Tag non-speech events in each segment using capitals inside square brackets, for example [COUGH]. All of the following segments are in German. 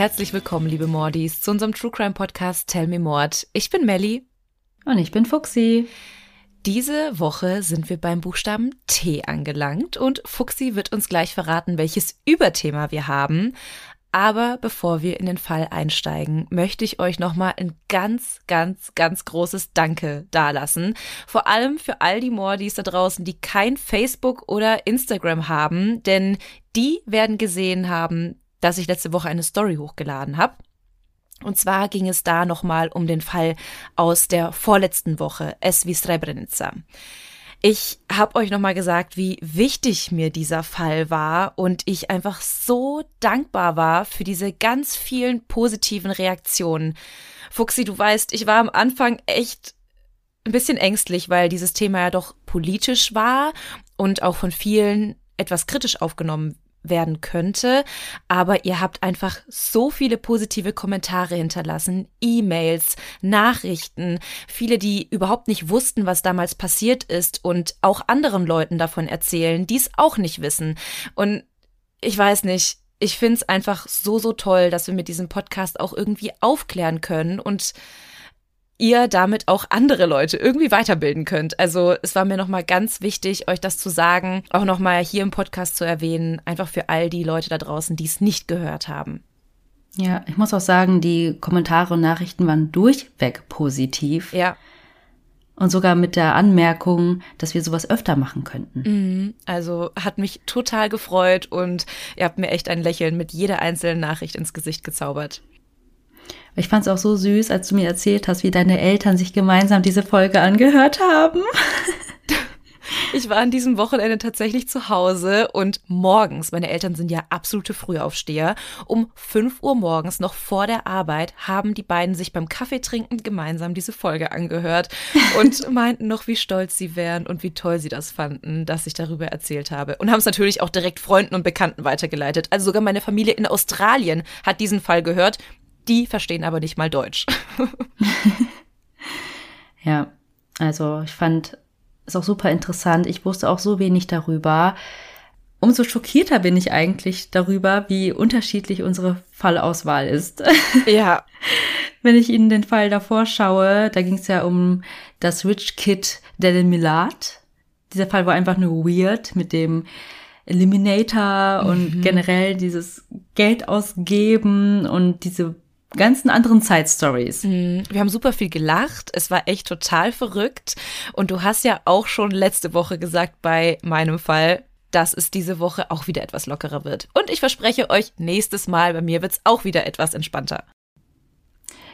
Herzlich willkommen, liebe Mordis, zu unserem True Crime Podcast Tell Me Mord. Ich bin Melly. Und ich bin Fuxi. Diese Woche sind wir beim Buchstaben T angelangt und Fuxi wird uns gleich verraten, welches Überthema wir haben. Aber bevor wir in den Fall einsteigen, möchte ich euch nochmal ein ganz, ganz, ganz großes Danke dalassen. Vor allem für all die Mordis da draußen, die kein Facebook oder Instagram haben, denn die werden gesehen haben, dass ich letzte Woche eine Story hochgeladen habe. Und zwar ging es da nochmal um den Fall aus der vorletzten Woche, Es wie Srebrenica. Ich habe euch nochmal gesagt, wie wichtig mir dieser Fall war und ich einfach so dankbar war für diese ganz vielen positiven Reaktionen. Fuxi, du weißt, ich war am Anfang echt ein bisschen ängstlich, weil dieses Thema ja doch politisch war und auch von vielen etwas kritisch aufgenommen werden könnte. Aber ihr habt einfach so viele positive Kommentare hinterlassen, E-Mails, Nachrichten, viele, die überhaupt nicht wussten, was damals passiert ist und auch anderen Leuten davon erzählen, die es auch nicht wissen. Und ich weiß nicht, ich finde es einfach so, so toll, dass wir mit diesem Podcast auch irgendwie aufklären können und ihr damit auch andere Leute irgendwie weiterbilden könnt. Also es war mir nochmal ganz wichtig, euch das zu sagen, auch nochmal hier im Podcast zu erwähnen, einfach für all die Leute da draußen, die es nicht gehört haben. Ja, ich muss auch sagen, die Kommentare und Nachrichten waren durchweg positiv. Ja. Und sogar mit der Anmerkung, dass wir sowas öfter machen könnten. Mhm. Also hat mich total gefreut und ihr habt mir echt ein Lächeln mit jeder einzelnen Nachricht ins Gesicht gezaubert. Ich fand es auch so süß, als du mir erzählt hast, wie deine Eltern sich gemeinsam diese Folge angehört haben. [LAUGHS] Ich war an diesem Wochenende tatsächlich zu Hause und morgens, meine Eltern sind ja absolute Frühaufsteher, um 5 Uhr morgens noch vor der Arbeit haben die beiden sich beim Kaffeetrinken gemeinsam diese Folge angehört [LAUGHS] und meinten noch, wie stolz sie wären und wie toll sie das fanden, dass ich darüber erzählt habe. Und haben es natürlich auch direkt Freunden und Bekannten weitergeleitet. Also sogar meine Familie in Australien hat diesen Fall gehört die verstehen aber nicht mal Deutsch. [LAUGHS] ja, also ich fand es auch super interessant. Ich wusste auch so wenig darüber. Umso schockierter bin ich eigentlich darüber, wie unterschiedlich unsere Fallauswahl ist. [LAUGHS] Ja. Wenn ich Ihnen den Fall davor schaue, da ging es ja um das Rich Kid del Milad. Dieser Fall war einfach nur weird mit dem Eliminator mhm. und generell dieses Geld ausgeben und diese ganzen anderen Side Stories. Mhm. Wir haben super viel gelacht. Es war echt total verrückt. Und du hast ja auch schon letzte Woche gesagt bei meinem Fall, dass es diese Woche auch wieder etwas lockerer wird. Und ich verspreche euch, nächstes Mal bei mir wird es auch wieder etwas entspannter.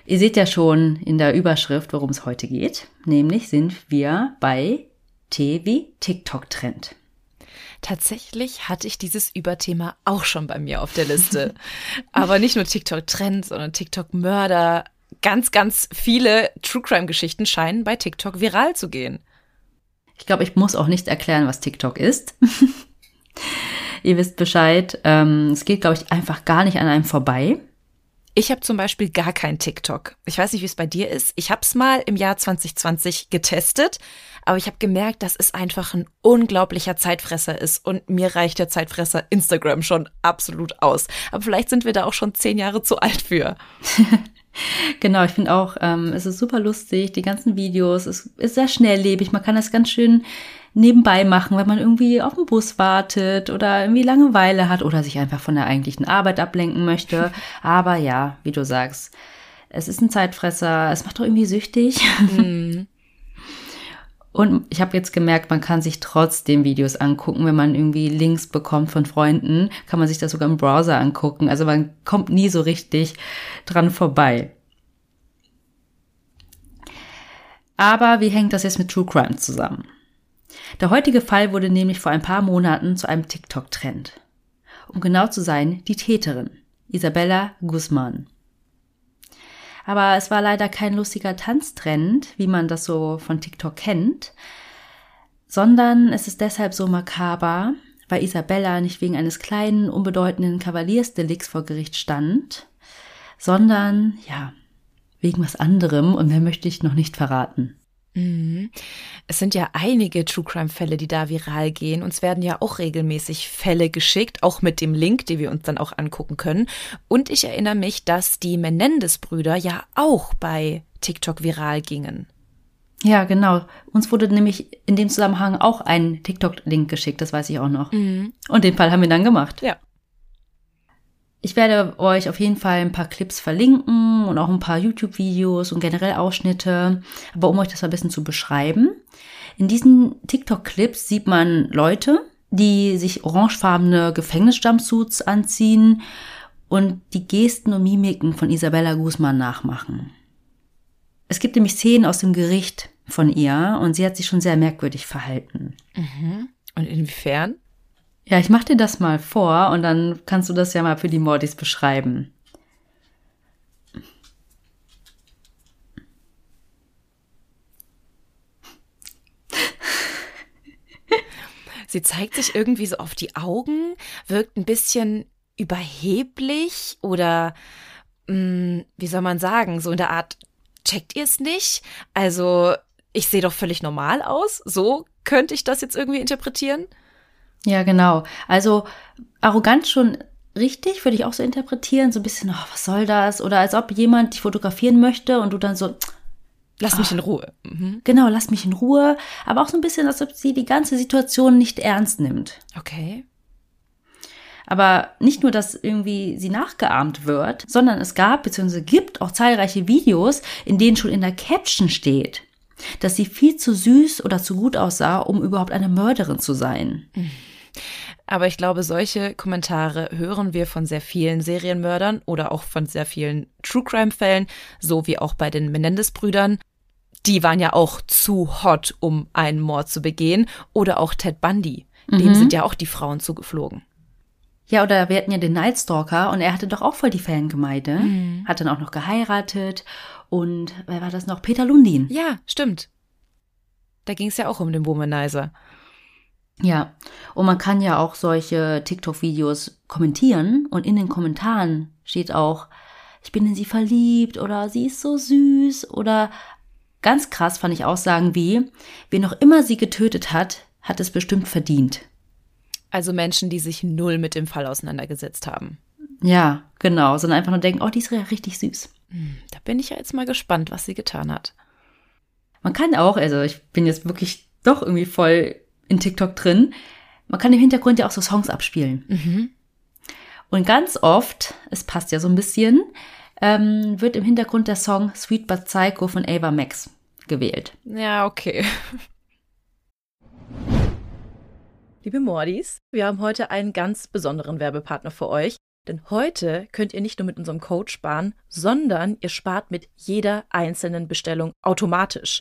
Ihr seht ja schon in der Überschrift, worum es heute geht. Nämlich sind wir bei T wie TikTok-Trend. Tatsächlich hatte ich dieses Überthema auch schon bei mir auf der Liste. [LAUGHS] Aber nicht nur TikTok-Trends, sondern TikTok-Mörder. Ganz, ganz viele True Crime-Geschichten scheinen bei TikTok viral zu gehen. Ich glaube, ich muss auch nicht erklären, was TikTok ist. [LAUGHS] Ihr wisst Bescheid. Ähm, es geht, glaube ich, einfach gar nicht an einem vorbei. Ich habe zum Beispiel gar kein TikTok. Ich weiß nicht, wie es bei dir ist. Ich habe es mal im Jahr 2020 getestet, aber ich habe gemerkt, dass es einfach ein unglaublicher Zeitfresser ist und mir reicht der Zeitfresser Instagram schon absolut aus. Aber vielleicht sind wir da auch schon zehn Jahre zu alt für. [LAUGHS] Genau, ich finde auch, ähm, es ist super lustig, die ganzen Videos, es ist sehr schnelllebig, man kann das ganz schön nebenbei machen, wenn man irgendwie auf den Bus wartet oder irgendwie Langeweile hat oder sich einfach von der eigentlichen Arbeit ablenken möchte. [LAUGHS] Aber ja, wie du sagst, es ist ein Zeitfresser, es macht doch irgendwie süchtig. Mhm. [LAUGHS] Und ich habe jetzt gemerkt, man kann sich trotzdem Videos angucken, wenn man irgendwie Links bekommt von Freunden, kann man sich das sogar im Browser angucken. Also man kommt nie so richtig dran vorbei. Aber wie hängt das jetzt mit True Crime zusammen? Der heutige Fall wurde nämlich vor ein paar Monaten zu einem TikTok-Trend. Um genau zu sein, die Täterin, Isabella Guzman. Aber es war leider kein lustiger Tanztrend, wie man das so von TikTok kennt, sondern es ist deshalb so makaber, weil Isabella nicht wegen eines kleinen, unbedeutenden Kavaliersdelikts vor Gericht stand, sondern, ja, wegen was anderem und mehr möchte ich noch nicht verraten. Mhm. Es sind ja einige True Crime-Fälle, die da viral gehen. Uns werden ja auch regelmäßig Fälle geschickt, auch mit dem Link, den wir uns dann auch angucken können. Und ich erinnere mich, dass die Menendez-Brüder ja auch bei TikTok viral gingen. Ja, genau. Uns wurde nämlich in dem Zusammenhang auch ein TikTok-Link geschickt, das weiß ich auch noch. Mhm. Und den Fall haben wir dann gemacht. Ja. Ich werde euch auf jeden Fall ein paar Clips verlinken und auch ein paar YouTube-Videos und generell Ausschnitte. Aber um euch das ein bisschen zu beschreiben, in diesen TikTok-Clips sieht man Leute, die sich orangefarbene Gefängnisjumpsuits anziehen und die Gesten und Mimiken von Isabella Guzman nachmachen. Es gibt nämlich Szenen aus dem Gericht von ihr und sie hat sich schon sehr merkwürdig verhalten. Mhm. Und inwiefern? Ja, ich mach dir das mal vor und dann kannst du das ja mal für die Mordis beschreiben. [LAUGHS] Sie zeigt sich irgendwie so auf die Augen, wirkt ein bisschen überheblich oder mh, hm, wie soll man sagen, so in der Art, checkt ihr es nicht? Also, ich sehe doch völlig normal aus. So könnte ich das jetzt irgendwie interpretieren. Ja, genau. Also arrogant schon richtig, würde ich auch so interpretieren. So ein bisschen, oh, was soll das? Oder als ob jemand dich fotografieren möchte und du dann so, Lass oh, mich in Ruhe. Mhm. Genau, lass mich in Ruhe. Aber auch so ein bisschen, als ob sie die ganze Situation nicht ernst nimmt. Okay. Aber nicht nur, dass irgendwie sie nachgeahmt wird, sondern es gab bzw. gibt auch zahlreiche Videos, in denen schon in der Caption steht, dass sie viel zu süß oder zu gut aussah, um überhaupt eine Mörderin zu sein. Mhm. Aber ich glaube, solche Kommentare hören wir von sehr vielen Serienmördern oder auch von sehr vielen True Crime-Fällen, so wie auch bei den Menendez-Brüdern. Die waren ja auch zu hot, um einen Mord zu begehen. Oder auch Ted Bundy. Mhm. Dem sind ja auch die Frauen zugeflogen. Ja, oder wir hatten ja den Nightstalker und er hatte doch auch voll die Fangemeinde. Mhm. Hat dann auch noch geheiratet. Und wer war das noch? Peter Lundin. Ja, stimmt. Da ging es ja auch um den Womanizer. Ja, und man kann ja auch solche TikTok-Videos kommentieren und in den Kommentaren steht auch, ich bin in sie verliebt oder sie ist so süß oder ganz krass fand ich Aussagen wie, wer noch immer sie getötet hat, hat es bestimmt verdient. Also Menschen, die sich null mit dem Fall auseinandergesetzt haben. Ja, genau, sondern einfach nur denken, oh, die ist ja richtig süß. Hm, da bin ich ja jetzt mal gespannt, was sie getan hat. Man kann auch, also ich bin jetzt wirklich doch irgendwie voll in TikTok drin. Man kann im Hintergrund ja auch so Songs abspielen. Mhm. Und ganz oft, es passt ja so ein bisschen, ähm, wird im Hintergrund der Song Sweet But Psycho von Ava Max gewählt. Ja, okay. [LAUGHS] Liebe Mordis, wir haben heute einen ganz besonderen Werbepartner für euch. Denn heute könnt ihr nicht nur mit unserem Code sparen, sondern ihr spart mit jeder einzelnen Bestellung automatisch.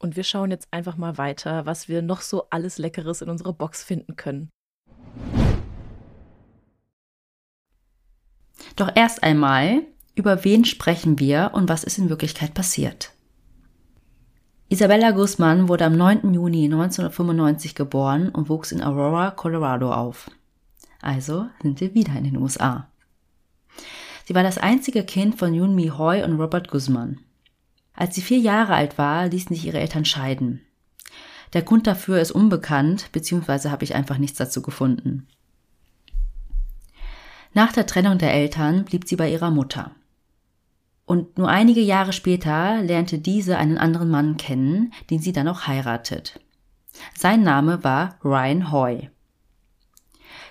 Und wir schauen jetzt einfach mal weiter, was wir noch so alles Leckeres in unserer Box finden können. Doch erst einmal, über wen sprechen wir und was ist in Wirklichkeit passiert? Isabella Guzman wurde am 9. Juni 1995 geboren und wuchs in Aurora, Colorado auf. Also sind wir wieder in den USA. Sie war das einzige Kind von Yun Mi Hoy und Robert Guzman. Als sie vier Jahre alt war, ließen sich ihre Eltern scheiden. Der Grund dafür ist unbekannt, beziehungsweise habe ich einfach nichts dazu gefunden. Nach der Trennung der Eltern blieb sie bei ihrer Mutter. Und nur einige Jahre später lernte diese einen anderen Mann kennen, den sie dann auch heiratet. Sein Name war Ryan Hoy.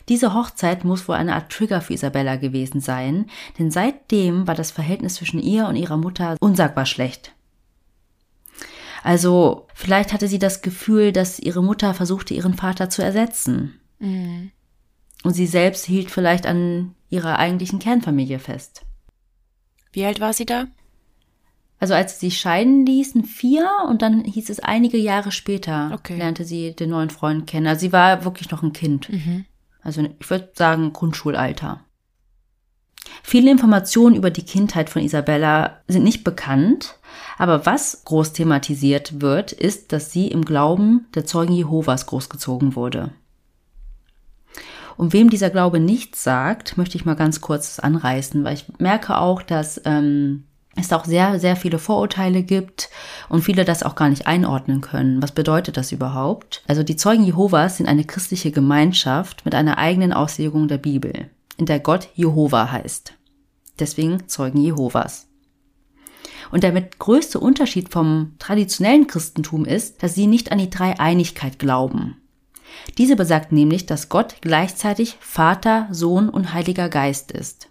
Diese Hochzeit muss wohl eine Art Trigger für Isabella gewesen sein, denn seitdem war das Verhältnis zwischen ihr und ihrer Mutter unsagbar schlecht. Also vielleicht hatte sie das Gefühl, dass ihre Mutter versuchte, ihren Vater zu ersetzen. Mhm. Und sie selbst hielt vielleicht an ihrer eigentlichen Kernfamilie fest. Wie alt war sie da? Also als sie sich scheiden ließen, vier und dann hieß es einige Jahre später, okay. lernte sie den neuen Freund kennen. Also sie war wirklich noch ein Kind. Mhm. Also ich würde sagen Grundschulalter. Viele Informationen über die Kindheit von Isabella sind nicht bekannt, aber was groß thematisiert wird, ist, dass sie im Glauben der Zeugen Jehovas großgezogen wurde. Und wem dieser Glaube nichts sagt, möchte ich mal ganz kurz anreißen, weil ich merke auch, dass ähm, es auch sehr, sehr viele Vorurteile gibt und viele das auch gar nicht einordnen können. Was bedeutet das überhaupt? Also die Zeugen Jehovas sind eine christliche Gemeinschaft mit einer eigenen Auslegung der Bibel, in der Gott Jehova heißt. Deswegen Zeugen Jehovas. Und der mit größte Unterschied vom traditionellen Christentum ist, dass sie nicht an die Dreieinigkeit glauben. Diese besagt nämlich, dass Gott gleichzeitig Vater, Sohn und Heiliger Geist ist.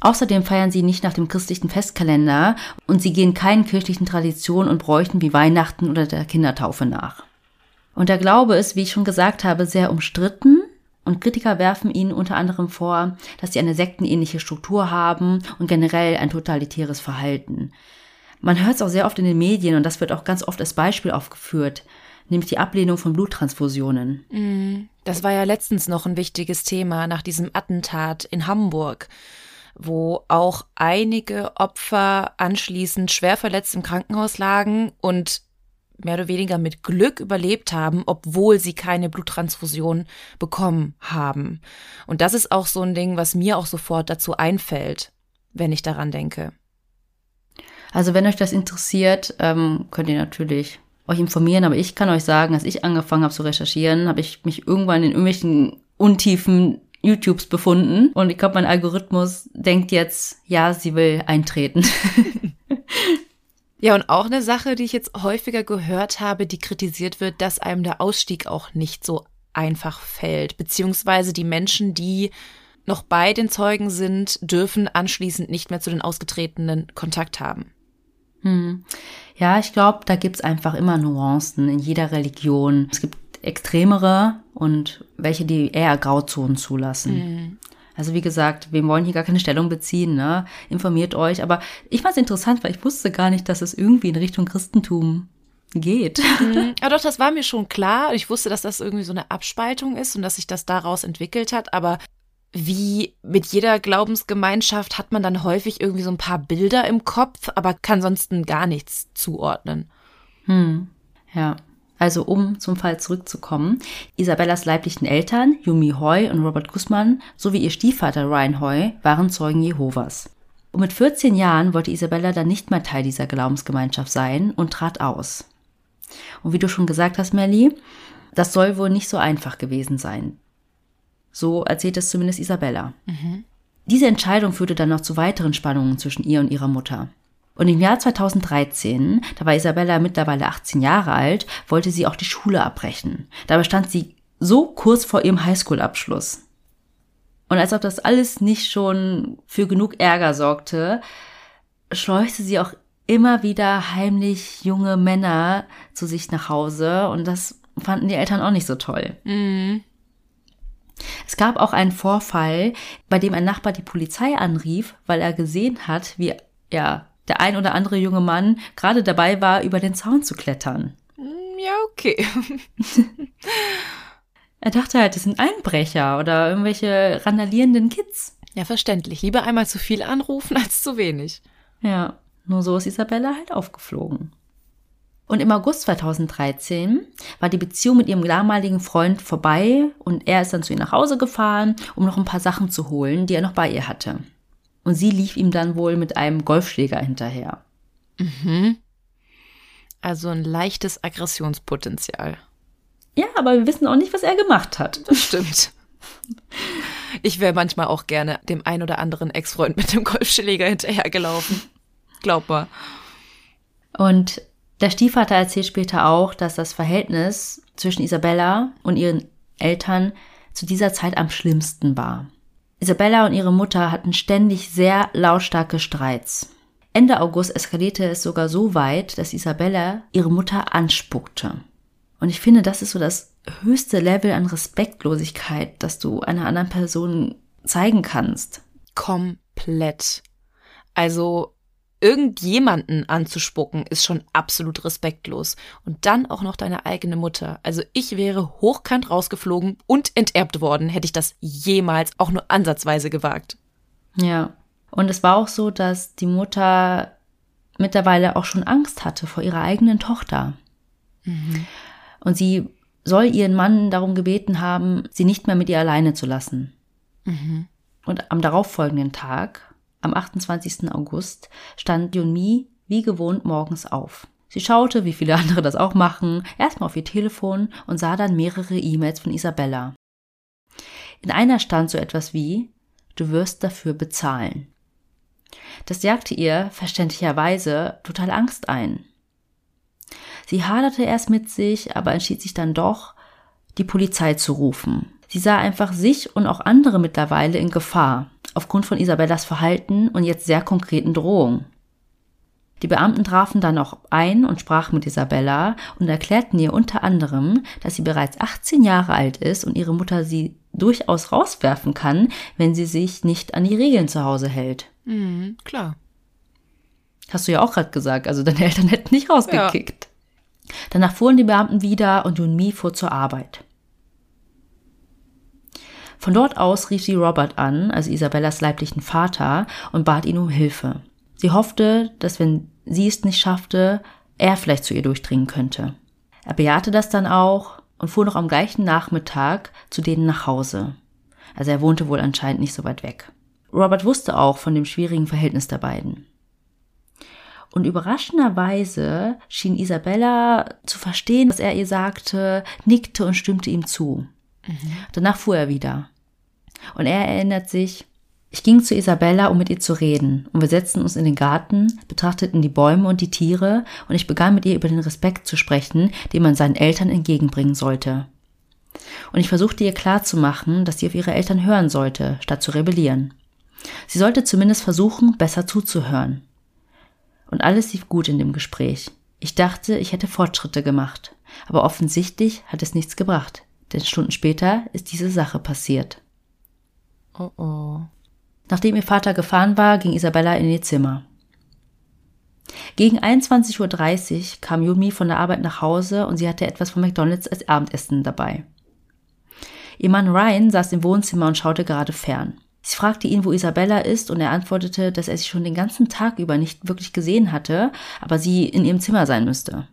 Außerdem feiern sie nicht nach dem christlichen Festkalender und sie gehen keinen kirchlichen Traditionen und Bräuchen wie Weihnachten oder der Kindertaufe nach. Und der Glaube ist, wie ich schon gesagt habe, sehr umstritten und Kritiker werfen ihnen unter anderem vor, dass sie eine sektenähnliche Struktur haben und generell ein totalitäres Verhalten. Man hört es auch sehr oft in den Medien und das wird auch ganz oft als Beispiel aufgeführt nämlich die Ablehnung von Bluttransfusionen. Mhm. Das war ja letztens noch ein wichtiges Thema nach diesem Attentat in Hamburg, wo auch einige Opfer anschließend schwer verletzt im Krankenhaus lagen und mehr oder weniger mit Glück überlebt haben, obwohl sie keine Bluttransfusion bekommen haben. Und das ist auch so ein Ding, was mir auch sofort dazu einfällt, wenn ich daran denke. Also wenn euch das interessiert, ähm, könnt ihr natürlich euch informieren, aber ich kann euch sagen, als ich angefangen habe zu recherchieren, habe ich mich irgendwann in irgendwelchen Untiefen YouTubes befunden und ich glaube, mein Algorithmus denkt jetzt, ja, sie will eintreten. [LAUGHS] Ja, und auch eine Sache, die ich jetzt häufiger gehört habe, die kritisiert wird, dass einem der Ausstieg auch nicht so einfach fällt, beziehungsweise die Menschen, die noch bei den Zeugen sind, dürfen anschließend nicht mehr zu den Ausgetretenen Kontakt haben. Hm. Ja, ich glaube, da gibt's einfach immer Nuancen in jeder Religion. Es gibt extremere und welche, die eher Grauzonen zulassen. Also wie gesagt, wir wollen hier gar keine Stellung beziehen, ne? Informiert euch. Aber ich fand es interessant, weil ich wusste gar nicht, dass es irgendwie in Richtung Christentum geht. Mhm. [LAUGHS] Ja, doch, das war mir schon klar. Ich wusste, dass das irgendwie so eine Abspaltung ist und dass sich das daraus entwickelt hat. Aber wie mit jeder Glaubensgemeinschaft hat man dann häufig irgendwie so ein paar Bilder im Kopf, aber kann sonst gar nichts zuordnen. Hm. Ja. Also um zum Fall zurückzukommen, Isabellas leiblichen Eltern, Yumi Hoy und Robert Guzman, sowie ihr Stiefvater Ryan Hoy waren Zeugen Jehovas. Und mit 14 Jahren wollte Isabella dann nicht mehr Teil dieser Glaubensgemeinschaft sein und trat aus. Und wie du schon gesagt hast, Melly, das soll wohl nicht so einfach gewesen sein. So erzählt es zumindest Isabella. Mhm. Diese Entscheidung führte dann noch zu weiteren Spannungen zwischen ihr und ihrer Mutter. Und im Jahr 2013, da war Isabella mittlerweile 18 Jahre alt, wollte sie auch die Schule abbrechen. Dabei stand sie so kurz vor ihrem Highschool-Abschluss. Und als ob das alles nicht schon für genug Ärger sorgte, schleuchte sie auch immer wieder heimlich junge Männer zu sich nach Hause und das fanden die Eltern auch nicht so toll. Mhm. Es gab auch einen Vorfall, bei dem ein Nachbar die Polizei anrief, weil er gesehen hat, wie ja, der ein oder andere junge Mann gerade dabei war, über den Zaun zu klettern. Mm, ja, okay. [LAUGHS] er dachte halt, das sind Einbrecher oder irgendwelche randalierenden Kids. Ja, verständlich. Lieber einmal zu viel anrufen [LAUGHS] als zu wenig. Ja, nur so ist Isabella halt aufgeflogen. Und im August 2013 war die Beziehung mit ihrem damaligen Freund vorbei und er ist dann zu ihr nach Hause gefahren, um noch ein paar Sachen zu holen, die er noch bei ihr hatte und sie lief ihm dann wohl mit einem Golfschläger hinterher. Mhm. Also ein leichtes Aggressionspotenzial. Ja, aber wir wissen auch nicht, was er gemacht hat. Das stimmt. Ich wäre manchmal auch gerne dem ein oder anderen Ex-Freund mit dem Golfschläger hinterhergelaufen. Glaubbar. Und der Stiefvater erzählt später auch, dass das Verhältnis zwischen Isabella und ihren Eltern zu dieser Zeit am schlimmsten war. Isabella und ihre Mutter hatten ständig sehr lautstarke Streits. Ende August eskalierte es sogar so weit, dass Isabella ihre Mutter anspuckte. Und ich finde, das ist so das höchste Level an Respektlosigkeit, das du einer anderen Person zeigen kannst. Komplett. Also irgendjemanden anzuspucken, ist schon absolut respektlos. Und dann auch noch deine eigene Mutter. Also ich wäre hochkant rausgeflogen und enterbt worden, hätte ich das jemals auch nur ansatzweise gewagt. Ja. Und es war auch so, dass die Mutter mittlerweile auch schon Angst hatte vor ihrer eigenen Tochter. Mhm. Und sie soll ihren Mann darum gebeten haben, sie nicht mehr mit ihr alleine zu lassen. Mhm. Und am darauffolgenden Tag am 28. August stand Yunmi wie gewohnt morgens auf. Sie schaute, wie viele [LAUGHS] andere das auch machen, erstmal auf ihr Telefon und sah dann mehrere E-Mails von Isabella. In einer stand so etwas wie Du wirst dafür bezahlen. Das jagte ihr verständlicherweise total Angst ein. Sie haderte erst mit sich, aber entschied sich dann doch, die Polizei zu rufen. Sie sah einfach sich und auch andere mittlerweile in Gefahr aufgrund von Isabellas Verhalten und jetzt sehr konkreten Drohungen. Die Beamten trafen dann auch ein und sprachen mit Isabella und erklärten ihr unter anderem, dass sie bereits 18 Jahre alt ist und ihre Mutter sie durchaus rauswerfen kann, wenn sie sich nicht an die Regeln zu Hause hält. Mhm, klar. Hast du ja auch gerade gesagt, also deine Eltern hätten nicht rausgekickt. Ja. Danach fuhren die Beamten wieder und Junmi fuhr zur Arbeit. Von dort aus rief sie Robert an, also Isabellas leiblichen Vater, und bat ihn um Hilfe. Sie hoffte, dass wenn sie es nicht schaffte, er vielleicht zu ihr durchdringen könnte. Er bejahte das dann auch und fuhr noch am gleichen Nachmittag zu denen nach Hause. Also er wohnte wohl anscheinend nicht so weit weg. Robert wusste auch von dem schwierigen Verhältnis der beiden. Und überraschenderweise schien Isabella zu verstehen, was er ihr sagte, nickte und stimmte ihm zu. Mhm. Danach fuhr er wieder. Und er erinnert sich, ich ging zu Isabella, um mit ihr zu reden, und wir setzten uns in den Garten, betrachteten die Bäume und die Tiere, und ich begann mit ihr über den Respekt zu sprechen, den man seinen Eltern entgegenbringen sollte. Und ich versuchte ihr klarzumachen, dass sie auf ihre Eltern hören sollte, statt zu rebellieren. Sie sollte zumindest versuchen, besser zuzuhören. Und alles lief gut in dem Gespräch. Ich dachte, ich hätte Fortschritte gemacht. Aber offensichtlich hat es nichts gebracht. Denn Stunden später ist diese Sache passiert. Oh oh. Nachdem ihr Vater gefahren war, ging Isabella in ihr Zimmer. Gegen 21.30 Uhr kam Yumi von der Arbeit nach Hause und sie hatte etwas von McDonalds als Abendessen dabei. Ihr Mann Ryan saß im Wohnzimmer und schaute gerade fern. Sie fragte ihn, wo Isabella ist, und er antwortete, dass er sie schon den ganzen Tag über nicht wirklich gesehen hatte, aber sie in ihrem Zimmer sein müsste.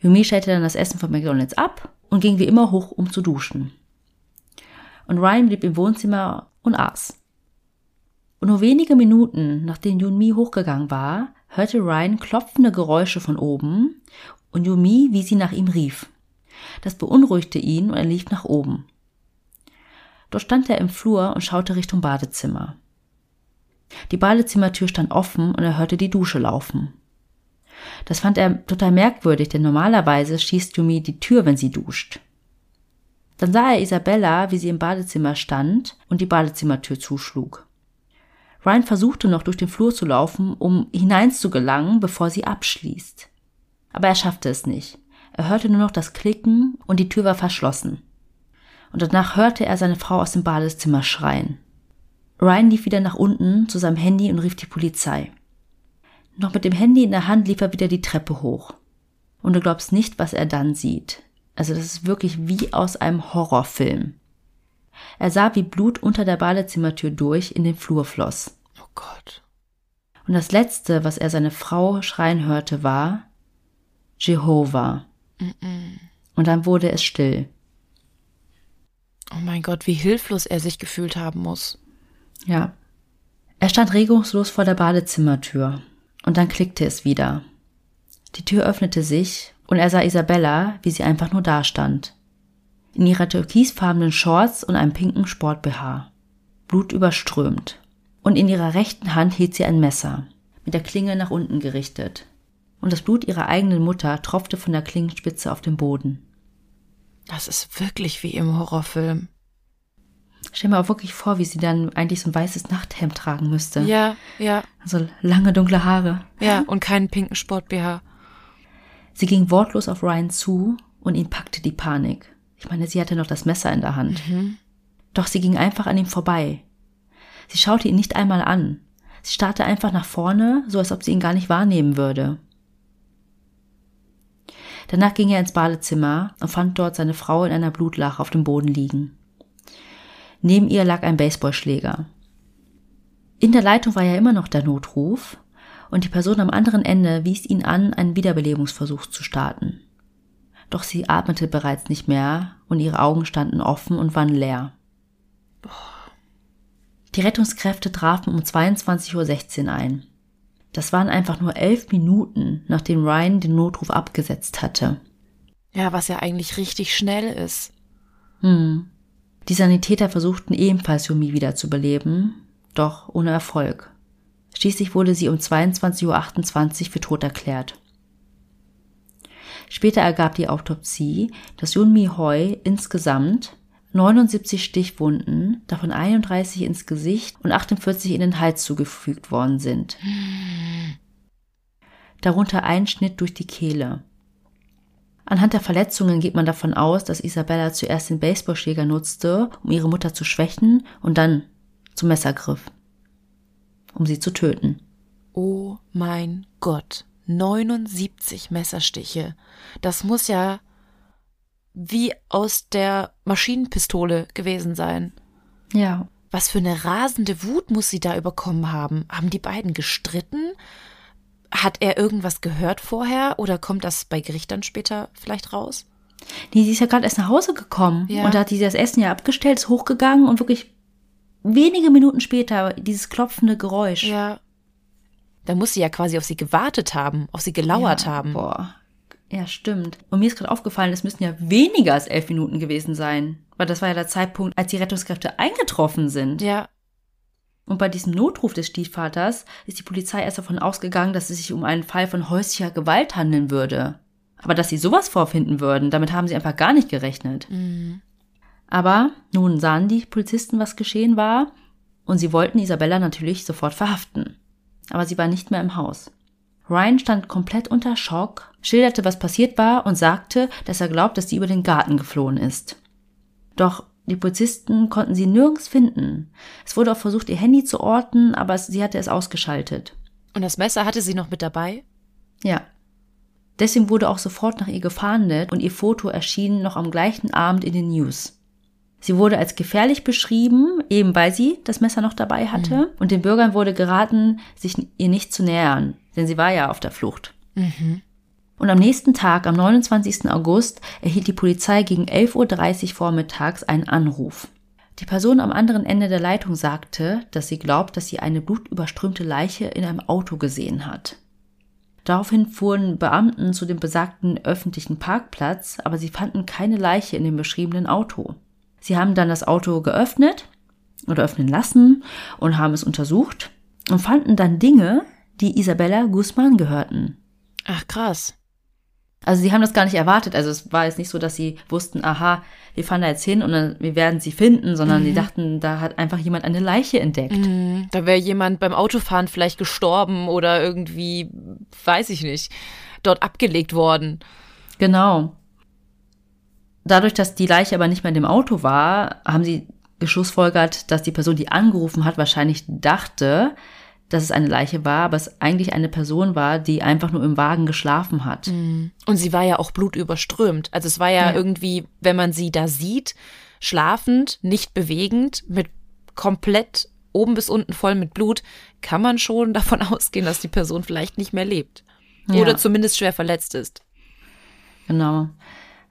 Yumi stellte dann das Essen von McDonalds ab und ging wie immer hoch, um zu duschen. Und Ryan blieb im Wohnzimmer und aß. Und nur wenige Minuten, nachdem Yumi hochgegangen war, hörte Ryan klopfende Geräusche von oben und Yumi, wie sie nach ihm rief. Das beunruhigte ihn und er lief nach oben. Dort stand er im Flur und schaute Richtung Badezimmer. Die Badezimmertür stand offen und er hörte die Dusche laufen. Das fand er total merkwürdig, denn normalerweise schießt Yumi die Tür, wenn sie duscht. Dann sah er Isabella, wie sie im Badezimmer stand und die Badezimmertür zuschlug. Ryan versuchte noch durch den Flur zu laufen, um hineinzugelangen, bevor sie abschließt. Aber er schaffte es nicht. Er hörte nur noch das Klicken und die Tür war verschlossen. Und danach hörte er seine Frau aus dem Badezimmer schreien. Ryan lief wieder nach unten zu seinem Handy und rief die Polizei. Noch mit dem Handy in der Hand lief er wieder die Treppe hoch. Und du glaubst nicht, was er dann sieht. Also das ist wirklich wie aus einem Horrorfilm. Er sah, wie Blut unter der Badezimmertür durch in den Flur floss. Oh Gott. Und das Letzte, was er seine Frau schreien hörte, war Jehova. Mm -mm. Und dann wurde es still. Oh mein Gott, wie hilflos er sich gefühlt haben muss. Ja. Er stand regungslos vor der Badezimmertür. Und dann klickte es wieder. Die Tür öffnete sich und er sah Isabella, wie sie einfach nur dastand. In ihrer türkisfarbenen Shorts und einem pinken Sport-BH. Blut überströmt. Und in ihrer rechten Hand hielt sie ein Messer, mit der Klinge nach unten gerichtet. Und das Blut ihrer eigenen Mutter tropfte von der Klingenspitze auf den Boden. Das ist wirklich wie im Horrorfilm. Stell mir auch wirklich vor, wie sie dann eigentlich so ein weißes Nachthemd tragen müsste. Ja, ja. Also lange dunkle Haare. Ja, und keinen pinken Sport-BH. Sie ging wortlos auf Ryan zu und ihn packte die Panik. Ich meine, sie hatte noch das Messer in der Hand. Mhm. Doch sie ging einfach an ihm vorbei. Sie schaute ihn nicht einmal an. Sie starrte einfach nach vorne, so als ob sie ihn gar nicht wahrnehmen würde. Danach ging er ins Badezimmer und fand dort seine Frau in einer Blutlache auf dem Boden liegen. Neben ihr lag ein Baseballschläger. In der Leitung war ja immer noch der Notruf und die Person am anderen Ende wies ihn an, einen Wiederbelebungsversuch zu starten. Doch sie atmete bereits nicht mehr und ihre Augen standen offen und waren leer. Die Rettungskräfte trafen um 22.16 Uhr ein. Das waren einfach nur elf Minuten, nachdem Ryan den Notruf abgesetzt hatte. Ja, was ja eigentlich richtig schnell ist. Hm. Die Sanitäter versuchten ebenfalls Yumi wiederzubeleben, doch ohne Erfolg. Schließlich wurde sie um 22.28 Uhr für tot erklärt. Später ergab die Autopsie, dass Yunmi Hoi insgesamt 79 Stichwunden, davon 31 ins Gesicht und 48 in den Hals zugefügt worden sind. Darunter ein Schnitt durch die Kehle. Anhand der Verletzungen geht man davon aus, dass Isabella zuerst den Baseballschläger nutzte, um ihre Mutter zu schwächen und dann zum Messer griff, um sie zu töten. Oh mein Gott. 79 Messerstiche. Das muss ja wie aus der Maschinenpistole gewesen sein. Ja. Was für eine rasende Wut muss sie da überkommen haben? Haben die beiden gestritten? Hat er irgendwas gehört vorher oder kommt das bei Gericht dann später vielleicht raus? Nee, sie ist ja gerade erst nach Hause gekommen Ja. und da hat sie das Essen ja abgestellt, ist hochgegangen und wirklich wenige Minuten später dieses klopfende Geräusch. Ja. Da muss sie ja quasi auf sie gewartet haben, auf sie gelauert Ja, haben. Boah. Ja, stimmt. Und mir ist gerade aufgefallen, es müssten ja weniger als elf Minuten gewesen sein. Weil das war ja der Zeitpunkt, als die Rettungskräfte eingetroffen sind. Ja, Und bei diesem Notruf des Stiefvaters ist die Polizei erst davon ausgegangen, dass es sich um einen Fall von häuslicher Gewalt handeln würde. Aber dass sie sowas vorfinden würden, damit haben sie einfach gar nicht gerechnet. Aber nun sahen die Polizisten, was geschehen war, und sie wollten Isabella natürlich sofort verhaften. Aber sie war nicht mehr im Haus. Ryan stand komplett unter Schock, schilderte, was passiert war und sagte, dass er glaubt, dass sie über den Garten geflohen ist. Doch die Polizisten konnten sie nirgends finden. Es wurde auch versucht, ihr Handy zu orten, aber sie hatte es ausgeschaltet. Und das Messer hatte sie noch mit dabei? Ja. Deswegen wurde auch sofort nach ihr gefahndet und ihr Foto erschien noch am gleichen Abend in den News. Sie wurde als gefährlich beschrieben, eben weil sie das Messer noch dabei hatte. Mhm. Und den Bürgern wurde geraten, sich ihr nicht zu nähern, denn sie war ja auf der Flucht. Mhm. Und am nächsten Tag, am 29. August, erhielt die Polizei gegen 11.30 Uhr vormittags einen Anruf. Die Person am anderen Ende der Leitung sagte, dass sie glaubt, dass sie eine blutüberströmte Leiche in einem Auto gesehen hat. Daraufhin fuhren Beamten zu dem besagten öffentlichen Parkplatz, aber sie fanden keine Leiche in dem beschriebenen Auto. Sie haben dann das Auto geöffnet oder öffnen lassen und haben es untersucht und fanden dann Dinge, die Isabella Guzman gehörten. Ach krass. Also sie haben das gar nicht erwartet. Also es war jetzt nicht so, dass sie wussten, aha, wir fahren da jetzt hin und dann, wir werden sie finden, sondern mhm. die dachten, da hat einfach jemand eine Leiche entdeckt. Mhm. Da wäre jemand beim Autofahren vielleicht gestorben oder irgendwie, weiß ich nicht, dort abgelegt worden. Genau. Dadurch, dass die Leiche aber nicht mehr in dem Auto war, haben sie geschlussfolgert, dass die Person, die angerufen hat, wahrscheinlich dachte, dass es eine Leiche war, aber es eigentlich eine Person war, die einfach nur im Wagen geschlafen hat. Mhm. Und sie war ja auch blutüberströmt. Also es war ja, ja, irgendwie, wenn man sie da sieht, schlafend, nicht bewegend, mit komplett oben bis unten voll mit Blut, kann man schon [LAUGHS] davon ausgehen, dass die Person vielleicht nicht mehr lebt. Ja. Oder zumindest schwer verletzt ist. Genau.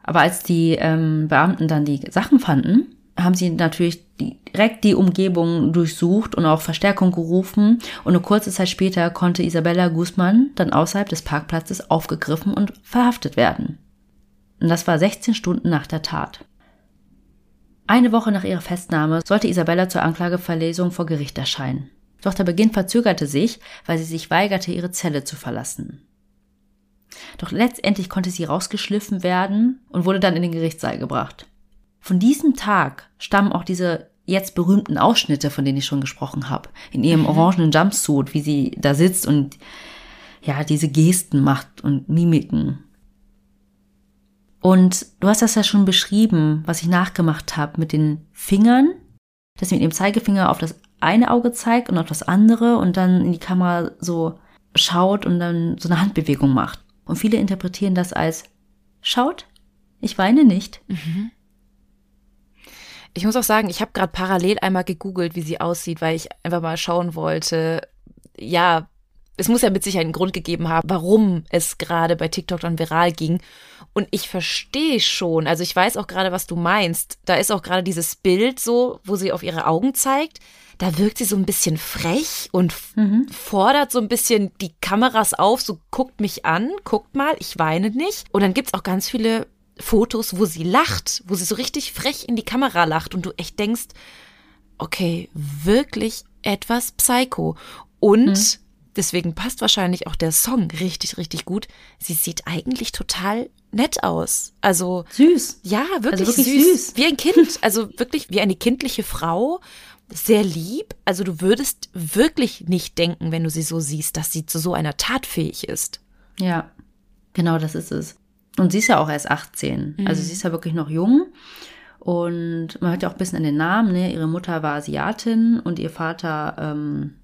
Aber als die ähm, Beamten dann die Sachen fanden, haben sie natürlich direkt die Umgebung durchsucht und auch Verstärkung gerufen. Und eine kurze Zeit später konnte Isabella Guzman dann außerhalb des Parkplatzes aufgegriffen und verhaftet werden. Und das war 16 Stunden nach der Tat. Eine Woche nach ihrer Festnahme sollte Isabella zur Anklageverlesung vor Gericht erscheinen. Doch der Beginn verzögerte sich, weil sie sich weigerte, ihre Zelle zu verlassen. Doch letztendlich konnte sie rausgeschliffen werden und wurde dann in den Gerichtssaal gebracht. Von diesem Tag stammen auch diese jetzt berühmten Ausschnitte, von denen ich schon gesprochen habe, in ihrem mhm. orangenen Jumpsuit, wie sie da sitzt und ja, diese Gesten macht und Mimiken. Und du hast das ja schon beschrieben, was ich nachgemacht habe mit den Fingern, dass sie mit dem Zeigefinger auf das eine Auge zeigt und auf das andere und dann in die Kamera so schaut und dann so eine Handbewegung macht. Und viele interpretieren das als schaut, ich weine nicht. Mhm. Ich muss auch sagen, ich habe gerade parallel einmal gegoogelt, wie sie aussieht, weil ich einfach mal schauen wollte. Ja, es muss ja mit Sicherheit einen Grund gegeben haben, warum es gerade bei TikTok dann viral ging. Und ich verstehe schon, also ich weiß auch gerade, was du meinst. Da ist auch gerade dieses Bild so, wo sie auf ihre Augen zeigt. Da wirkt sie so ein bisschen frech und mhm. fordert so ein bisschen die Kameras auf, so guckt mich an, guckt mal, ich weine nicht. Und dann gibt's auch ganz viele Fotos, wo sie lacht, wo sie so richtig frech in die Kamera lacht und du echt denkst, okay, wirklich etwas Psycho. Und mhm. deswegen passt wahrscheinlich auch der Song richtig, richtig gut. Sie sieht eigentlich total nett aus. Also süß. Ja, wirklich, also wirklich süß. süß. Wie ein Kind. Also wirklich wie eine kindliche Frau. Sehr lieb. Also du würdest wirklich nicht denken, wenn du sie so siehst, dass sie zu so einer Tat fähig ist. Ja, genau das ist es. Und sie ist ja auch erst 18. Mhm. Also sie ist ja wirklich noch jung. Und man hört ja auch ein bisschen an den Namen, ne? Ihre Mutter war Asiatin und ihr Vater, ähm,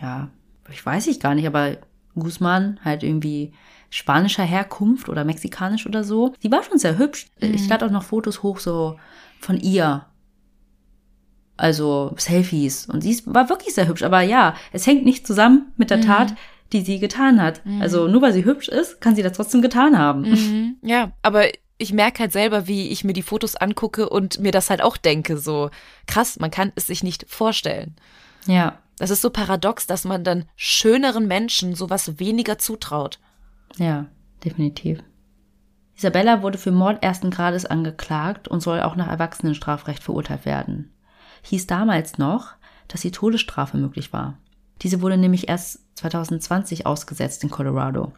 ja, ich weiß ich gar nicht, aber Guzman halt irgendwie spanischer Herkunft oder mexikanisch oder so. Die war schon sehr hübsch. Mhm. Ich lade auch noch Fotos hoch so von ihr. Also Selfies. Und sie war wirklich sehr hübsch. Aber ja, es hängt nicht zusammen mit der mhm. Tat, die sie getan hat. Mhm. Also nur weil sie hübsch ist, kann sie das trotzdem getan haben. Mhm. Ja, aber ich merke halt selber, wie ich mir die Fotos angucke und mir das halt auch denke, so krass, man kann es sich nicht vorstellen. Ja. Das ist so paradox, dass man dann schöneren Menschen sowas weniger zutraut. Ja, definitiv. Isabella wurde für Mord ersten Grades angeklagt und soll auch nach Erwachsenenstrafrecht verurteilt werden. Hieß damals noch, dass die Todesstrafe möglich war. Diese wurde nämlich erst 2020 ausgesetzt in Colorado.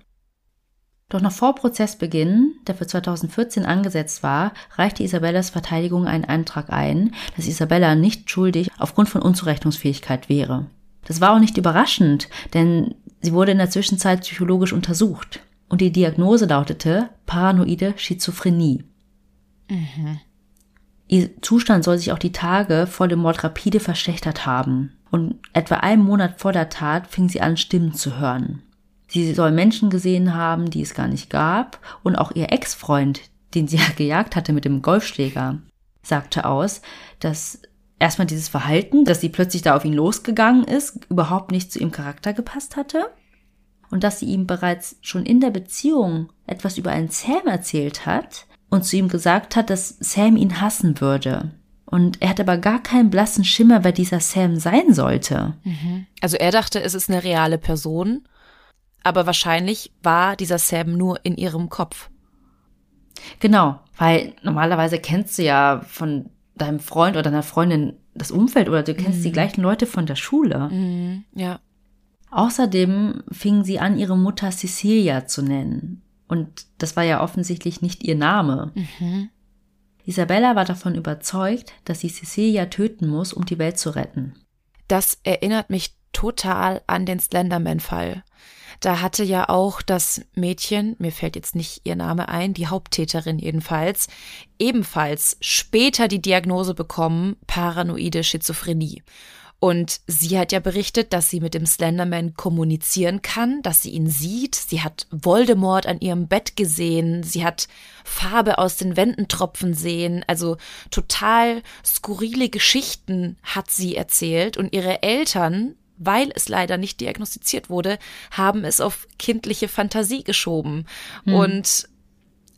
Doch noch vor Prozessbeginn, der für 2014 angesetzt war, reichte Isabellas Verteidigung einen Antrag ein, dass Isabella nicht schuldig aufgrund von Unzurechnungsfähigkeit wäre. Das war auch nicht überraschend, denn sie wurde in der Zwischenzeit psychologisch untersucht und die Diagnose lautete paranoide Schizophrenie. Mhm. Ihr Zustand soll sich auch die Tage vor dem Mord rapide verschlechtert haben. Und etwa einen Monat vor der Tat fing sie an, Stimmen zu hören. Sie soll Menschen gesehen haben, die es gar nicht gab. Und auch ihr Ex-Freund, den sie [LAUGHS] ja gejagt hatte mit dem Golfschläger, sagte aus, dass erstmal dieses Verhalten, dass sie plötzlich da auf ihn losgegangen ist, überhaupt nicht zu ihrem Charakter gepasst hatte. Und dass sie ihm bereits schon in der Beziehung etwas über einen Sam erzählt hat und zu ihm gesagt hat, dass Sam ihn hassen würde. Und er hat aber gar keinen blassen Schimmer, wer dieser Sam sein sollte. Mhm. Also er dachte, es ist eine reale Person, aber wahrscheinlich war dieser Sam nur in ihrem Kopf. Genau, weil normalerweise kennst du ja von deinem Freund oder deiner Freundin das Umfeld oder du kennst mhm. die gleichen Leute von der Schule. Mhm, ja. Außerdem fing sie an, ihre Mutter Cecilia zu nennen. Und das war ja offensichtlich nicht ihr Name. Mhm. Isabella war davon überzeugt, dass sie Cecilia töten muss, um die Welt zu retten. Das erinnert mich total an den Slenderman-Fall. Da hatte ja auch das Mädchen, mir fällt jetzt nicht ihr Name ein, die Haupttäterin jedenfalls, ebenfalls später die Diagnose bekommen, paranoide Schizophrenie. Und sie hat ja berichtet, dass sie mit dem Slenderman kommunizieren kann, dass sie ihn sieht. Sie hat Voldemort an ihrem Bett gesehen. Sie hat Farbe aus den Wänden tropfen sehen. Also total skurrile Geschichten hat sie erzählt. Und ihre Eltern weil es leider nicht diagnostiziert wurde, haben es auf kindliche Fantasie geschoben hm. und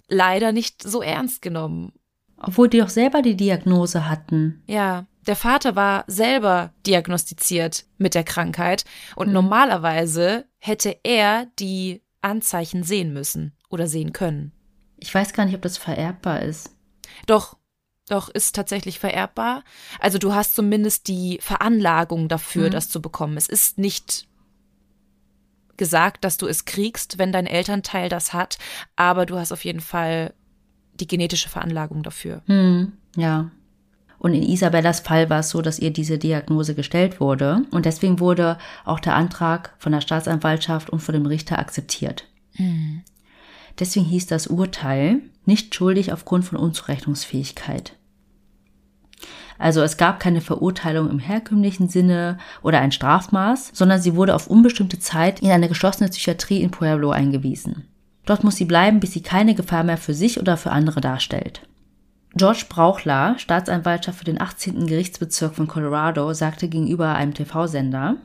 leider nicht so ernst genommen. Obwohl die auch selber die Diagnose hatten. Ja, der Vater war selber diagnostiziert mit der Krankheit und hm. normalerweise hätte er die Anzeichen sehen müssen oder sehen können. Ich weiß gar nicht, ob das vererbbar ist. Doch, doch, ist tatsächlich vererbbar. Also du hast zumindest die Veranlagung dafür, mhm. das zu bekommen. Es ist nicht gesagt, dass du es kriegst, wenn dein Elternteil das hat, aber du hast auf jeden Fall die genetische Veranlagung dafür. Mhm. Ja. Und in Isabellas Fall war es so, dass ihr diese Diagnose gestellt wurde und deswegen wurde auch der Antrag von der Staatsanwaltschaft und von dem Richter akzeptiert. Mhm. Deswegen hieß das Urteil nicht schuldig aufgrund von Unzurechnungsfähigkeit. Also es gab keine Verurteilung im herkömmlichen Sinne oder ein Strafmaß, sondern sie wurde auf unbestimmte Zeit in eine geschlossene Psychiatrie in Pueblo eingewiesen. Dort muss sie bleiben, bis sie keine Gefahr mehr für sich oder für andere darstellt. George Brauchler, Staatsanwaltschaft für den 18. Gerichtsbezirk von Colorado, sagte gegenüber einem TV-Sender,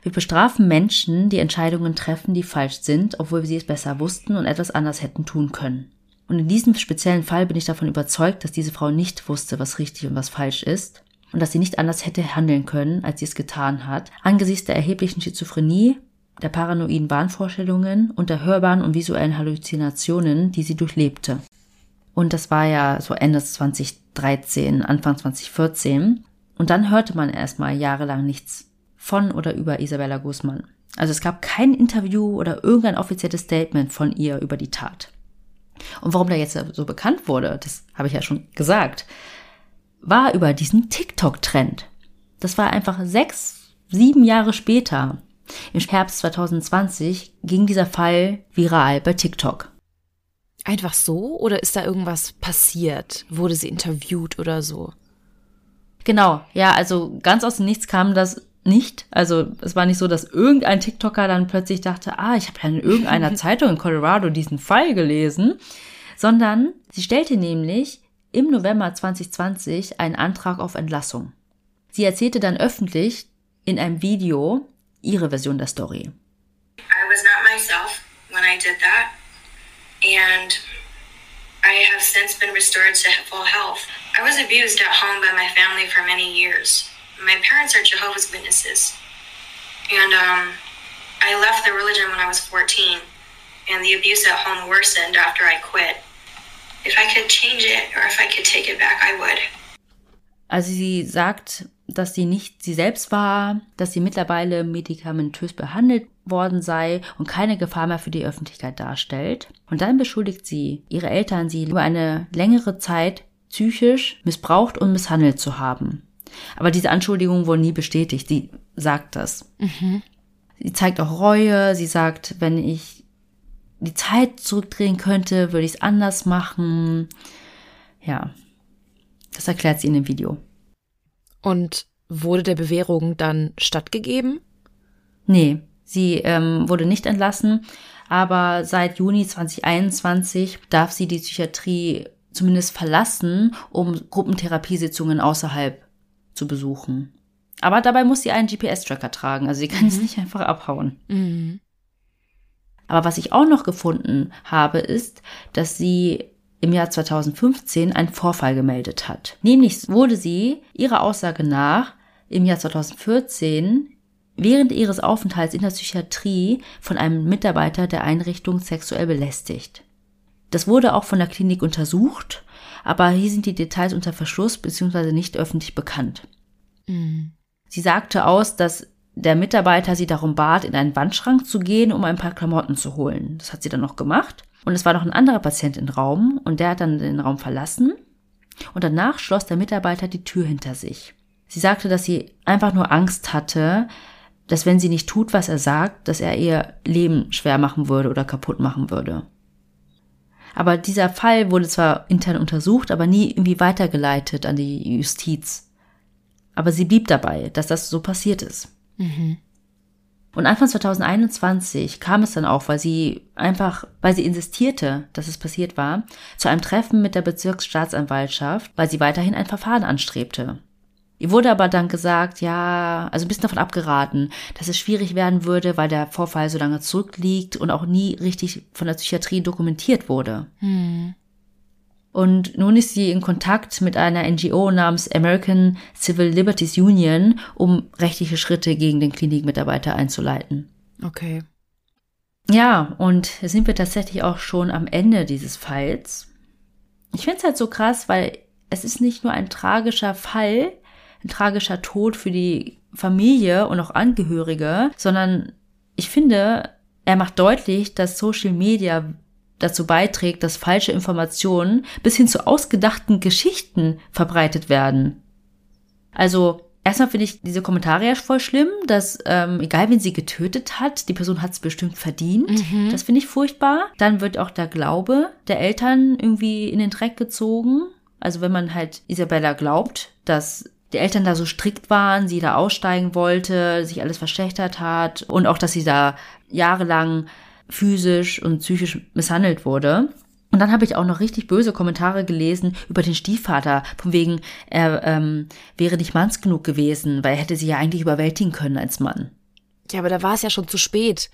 wir bestrafen Menschen, die Entscheidungen treffen, die falsch sind, obwohl sie es besser wussten und etwas anders hätten tun können. Und in diesem speziellen Fall bin ich davon überzeugt, dass diese Frau nicht wusste, was richtig und was falsch ist und dass sie nicht anders hätte handeln können, als sie es getan hat, angesichts der erheblichen Schizophrenie, der paranoiden Wahnvorstellungen und der hörbaren und visuellen Halluzinationen, die sie durchlebte. Und das war ja so Ende 2013, Anfang 2014. Und dann hörte man erstmal jahrelang nichts von oder über Isabella Guzman. Also es gab kein Interview oder irgendein offizielles Statement von ihr über die Tat. Und warum der jetzt so bekannt wurde, das habe ich ja schon gesagt, war über diesen TikTok-Trend. Das war einfach sechs, sieben Jahre später. Im Herbst 2020 ging dieser Fall viral bei TikTok. Einfach so? Oder ist da irgendwas passiert? Wurde sie interviewt oder so? Genau, ja, also ganz aus dem Nichts kam das nicht. Also es war nicht so, dass irgendein TikToker dann plötzlich dachte, ah, ich habe ja in irgendeiner [LAUGHS] Zeitung in Colorado diesen Fall gelesen, sondern sie stellte nämlich im November 2020 einen Antrag auf Entlassung. Sie erzählte dann öffentlich in einem Video ihre Version der Story. And I have since been restored to full health. I was abused at home by my family for many years. my parents are Jehovah's Witnesses. And um, I left the religion when I was 14, and the abuse at home worsened after I quit. If I could change it or if I could take it back, I would. Also sie sagt, dass sie nicht sie selbst war, dass sie mittlerweile medikamentös behandelt worden sei und keine Gefahr mehr für die Öffentlichkeit darstellt. Und dann beschuldigt sie ihre Eltern, sie über eine längere Zeit psychisch missbraucht und misshandelt zu haben. Aber diese Anschuldigungen wurden nie bestätigt. Sie sagt das. Mhm. Sie zeigt auch Reue. Sie sagt, wenn ich die Zeit zurückdrehen könnte, würde ich es anders machen. Ja, das erklärt sie in dem Video. Und wurde der Bewährung dann stattgegeben? Nee, sie ähm, wurde nicht entlassen, aber seit Juni 2021 darf sie die Psychiatrie zumindest verlassen, um Gruppentherapiesitzungen außerhalb zu besuchen. Aber dabei muss sie einen GPS-Tracker tragen, also sie kann mhm. es nicht einfach abhauen. Mhm. Aber was ich auch noch gefunden habe, ist, dass sie im Jahr 2015 einen Vorfall gemeldet hat. Nämlich wurde sie ihrer Aussage nach im Jahr 2014 während ihres Aufenthalts in der Psychiatrie von einem Mitarbeiter der Einrichtung sexuell belästigt. Das wurde auch von der Klinik untersucht, aber hier sind die Details unter Verschluss bzw. nicht öffentlich bekannt. Mhm. Sie sagte aus, dass der Mitarbeiter sie darum bat, in einen Wandschrank zu gehen, um ein paar Klamotten zu holen. Das hat sie dann noch gemacht. Und es war noch ein anderer Patient im Raum und der hat dann den Raum verlassen. Und danach schloss der Mitarbeiter die Tür hinter sich. Sie sagte, dass sie einfach nur Angst hatte, dass wenn sie nicht tut, was er sagt, dass er ihr Leben schwer machen würde oder kaputt machen würde. Aber dieser Fall wurde zwar intern untersucht, aber nie irgendwie weitergeleitet an die Justiz. Aber sie blieb dabei, dass das so passiert ist. Mhm. Und Anfang 2021 kam es dann auch, weil sie einfach, weil sie insistierte, dass es passiert war, zu einem Treffen mit der Bezirksstaatsanwaltschaft, weil sie weiterhin ein Verfahren anstrebte. Ihr wurde aber dann gesagt, ja, also ein bisschen davon abgeraten, dass es schwierig werden würde, weil der Vorfall so lange zurückliegt und auch nie richtig von der Psychiatrie dokumentiert wurde. Hm. Und nun ist sie in Kontakt mit einer NGO namens American Civil Liberties Union, um rechtliche Schritte gegen den Klinikmitarbeiter einzuleiten. Okay. Ja, und sind wir tatsächlich auch schon am Ende dieses Falls. Ich finde es halt so krass, weil es ist nicht nur ein tragischer Fall, ein tragischer Tod für die Familie und auch Angehörige, sondern ich finde, er macht deutlich, dass Social Media dazu beiträgt, dass falsche Informationen bis hin zu ausgedachten Geschichten verbreitet werden. Also erstmal finde ich diese Kommentare ja voll schlimm, dass ähm, egal wen sie getötet hat, die Person hat es bestimmt verdient. Mhm. Das finde ich furchtbar. Dann wird auch der Glaube der Eltern irgendwie in den Dreck gezogen. Also wenn man halt Isabella glaubt, dass die Eltern da so strikt waren, sie da aussteigen wollte, sich alles verschlechtert hat und auch, dass sie da jahrelang physisch und psychisch misshandelt wurde. Und dann habe ich auch noch richtig böse Kommentare gelesen über den Stiefvater, von wegen, er ähm, wäre nicht manns genug gewesen, weil er hätte sie ja eigentlich überwältigen können als Mann. Ja, aber da war es ja schon zu spät.